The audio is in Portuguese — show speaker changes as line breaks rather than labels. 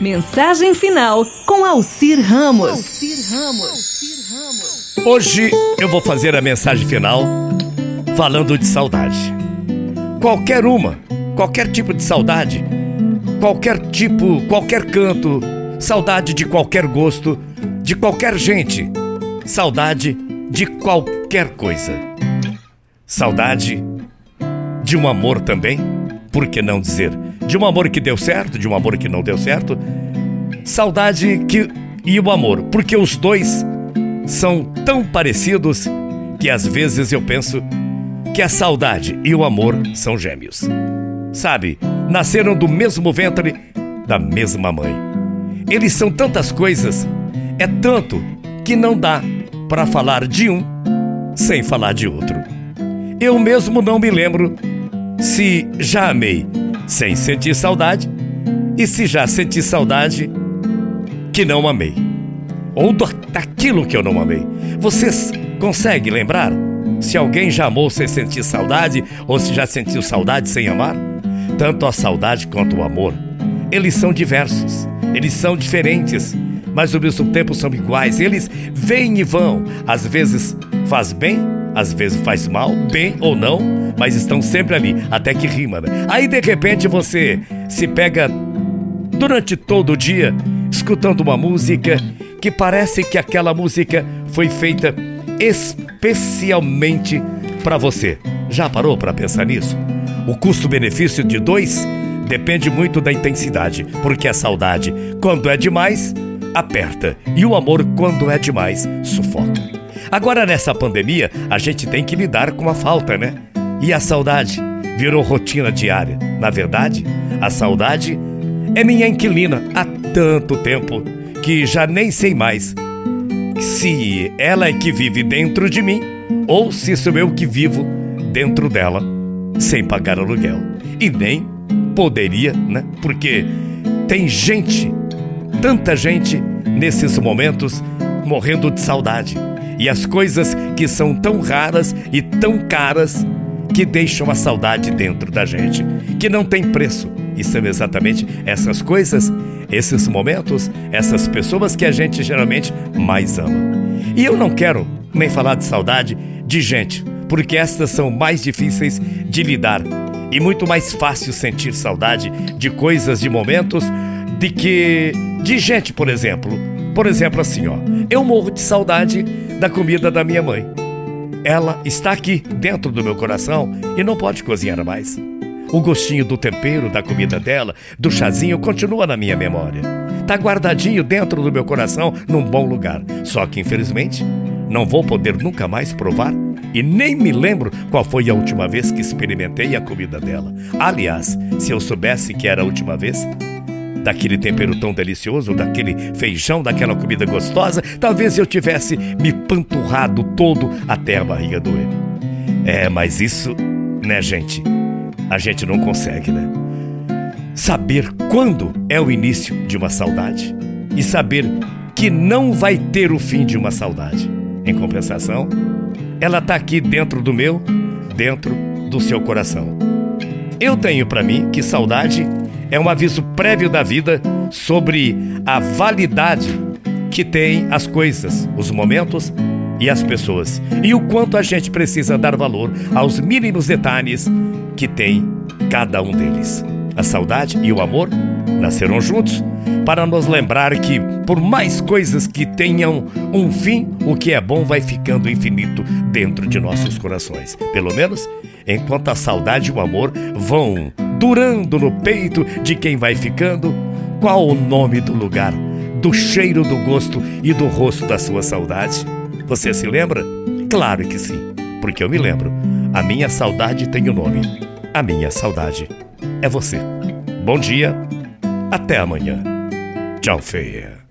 Mensagem final com Alcir Ramos. Ramos.
Hoje eu vou fazer a mensagem final falando de saudade. Qualquer uma, qualquer tipo de saudade, qualquer tipo, qualquer canto, saudade de qualquer gosto, de qualquer gente, saudade de qualquer coisa. Saudade de um amor também, por que não dizer? De um amor que deu certo, de um amor que não deu certo. Saudade que e o amor, porque os dois são tão parecidos que às vezes eu penso que a saudade e o amor são gêmeos. Sabe, nasceram do mesmo ventre da mesma mãe. Eles são tantas coisas, é tanto que não dá para falar de um sem falar de outro. Eu mesmo não me lembro se já amei sem sentir saudade e se já senti saudade que não amei. Ou daquilo que eu não amei. Vocês conseguem lembrar se alguém já amou sem sentir saudade ou se já sentiu saudade sem amar? Tanto a saudade quanto o amor, eles são diversos, eles são diferentes, mas ao mesmo tempo são iguais. Eles vêm e vão, às vezes faz bem, às vezes faz mal, bem ou não, mas estão sempre ali, até que rima. Né? Aí de repente você se pega durante todo o dia escutando uma música que parece que aquela música foi feita especialmente para você. Já parou para pensar nisso? O custo-benefício de dois depende muito da intensidade, porque a saudade, quando é demais, aperta, e o amor, quando é demais, sufoca. Agora, nessa pandemia, a gente tem que lidar com a falta, né? E a saudade virou rotina diária. Na verdade, a saudade é minha inquilina há tanto tempo que já nem sei mais se ela é que vive dentro de mim ou se sou eu que vivo dentro dela sem pagar aluguel. E nem poderia, né? Porque tem gente, tanta gente nesses momentos morrendo de saudade. E as coisas que são tão raras e tão caras que deixam a saudade dentro da gente, que não tem preço. E são exatamente essas coisas, esses momentos, essas pessoas que a gente geralmente mais ama. E eu não quero nem falar de saudade de gente, porque estas são mais difíceis de lidar e muito mais fácil sentir saudade de coisas, de momentos, de que de gente, por exemplo. Por exemplo, assim, ó, eu morro de saudade da comida da minha mãe. Ela está aqui dentro do meu coração e não pode cozinhar mais. O gostinho do tempero da comida dela, do chazinho, continua na minha memória. Tá guardadinho dentro do meu coração, num bom lugar. Só que, infelizmente, não vou poder nunca mais provar e nem me lembro qual foi a última vez que experimentei a comida dela. Aliás, se eu soubesse que era a última vez, daquele tempero tão delicioso, daquele feijão, daquela comida gostosa, talvez eu tivesse me panturrado todo até a barriga doer. É, mas isso, né, gente? A gente não consegue, né? Saber quando é o início de uma saudade e saber que não vai ter o fim de uma saudade. Em compensação, ela está aqui dentro do meu, dentro do seu coração. Eu tenho para mim que saudade é um aviso prévio da vida sobre a validade que tem as coisas, os momentos e as pessoas, e o quanto a gente precisa dar valor aos mínimos detalhes que tem cada um deles. A saudade e o amor nasceram juntos para nos lembrar que, por mais coisas que tenham um fim, o que é bom vai ficando infinito dentro de nossos corações. Pelo menos enquanto a saudade e o amor vão durando no peito de quem vai ficando? Qual o nome do lugar, do cheiro do gosto e do rosto da sua saudade? Você se lembra? Claro que sim, porque eu me lembro. A minha saudade tem o um nome. A minha saudade é você. Bom dia, até amanhã. Tchau, feia.